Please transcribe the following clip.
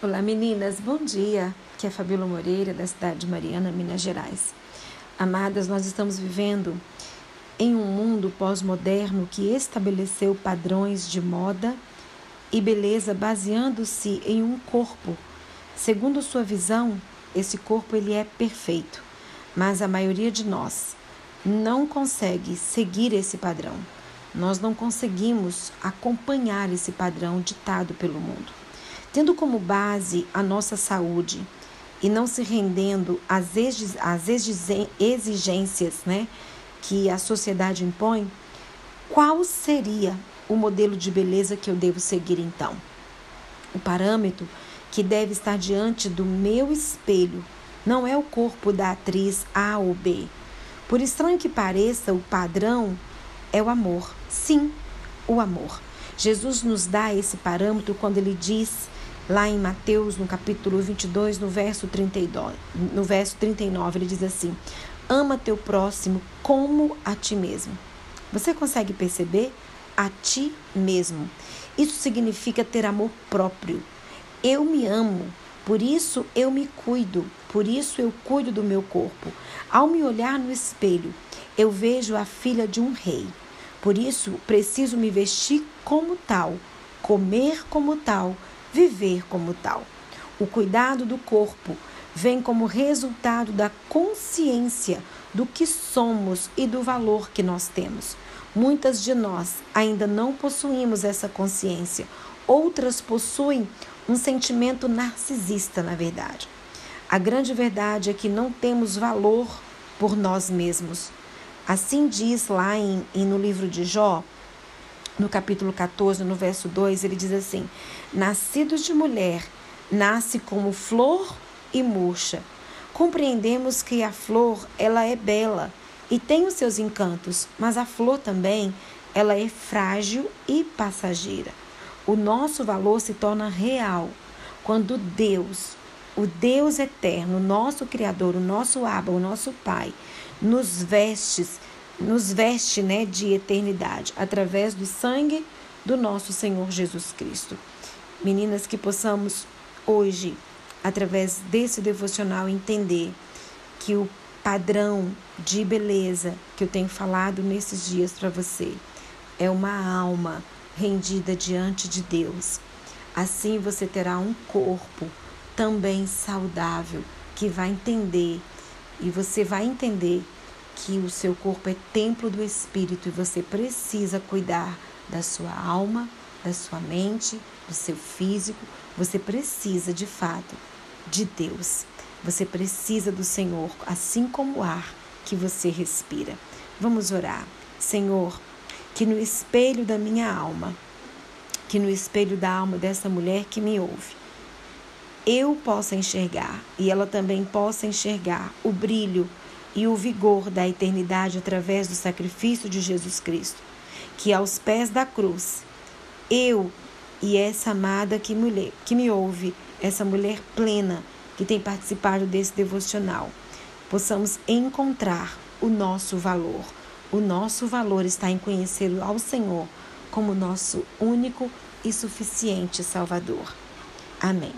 Olá meninas, bom dia. Aqui é Fabíola Moreira, da cidade de Mariana, Minas Gerais. Amadas, nós estamos vivendo em um mundo pós-moderno que estabeleceu padrões de moda e beleza baseando-se em um corpo. Segundo sua visão, esse corpo ele é perfeito, mas a maioria de nós não consegue seguir esse padrão. Nós não conseguimos acompanhar esse padrão ditado pelo mundo tendo como base a nossa saúde e não se rendendo às, exigências né, que a sociedade impõe, qual seria o modelo de beleza que eu devo seguir então? O parâmetro que deve estar diante do meu espelho não é o corpo da atriz A ou B. Por estranho que pareça, o padrão é o amor. Sim, o amor. Jesus nos dá esse parâmetro quando ele diz Lá em Mateus, no capítulo 22, no verso, 32, no verso 39, ele diz assim: Ama teu próximo como a ti mesmo. Você consegue perceber? A ti mesmo. Isso significa ter amor próprio. Eu me amo, por isso eu me cuido, por isso eu cuido do meu corpo. Ao me olhar no espelho, eu vejo a filha de um rei. Por isso preciso me vestir como tal, comer como tal, viver como tal. O cuidado do corpo vem como resultado da consciência do que somos e do valor que nós temos. Muitas de nós ainda não possuímos essa consciência, outras possuem um sentimento narcisista, na verdade. A grande verdade é que não temos valor por nós mesmos. Assim diz lá em, no livro de Jó, no capítulo 14, no verso 2, ele diz assim: Nascidos de mulher, nasce como flor e murcha. Compreendemos que a flor, ela é bela e tem os seus encantos, mas a flor também, ela é frágil e passageira. O nosso valor se torna real quando Deus, o Deus eterno, nosso Criador, o nosso Abba, o nosso Pai, nos vestes nos veste né, de eternidade através do sangue do nosso Senhor Jesus Cristo. Meninas, que possamos hoje, através desse devocional, entender que o padrão de beleza que eu tenho falado nesses dias para você é uma alma rendida diante de Deus. Assim você terá um corpo também saudável que vai entender e você vai entender que o seu corpo é templo do Espírito e você precisa cuidar da sua alma, da sua mente, do seu físico. Você precisa, de fato, de Deus. Você precisa do Senhor, assim como o ar que você respira. Vamos orar. Senhor, que no espelho da minha alma, que no espelho da alma dessa mulher que me ouve, eu possa enxergar e ela também possa enxergar o brilho e o vigor da eternidade através do sacrifício de Jesus Cristo, que aos pés da cruz, eu e essa amada que, mulher, que me ouve, essa mulher plena que tem participado desse devocional, possamos encontrar o nosso valor. O nosso valor está em conhecer ao Senhor como nosso único e suficiente Salvador. Amém.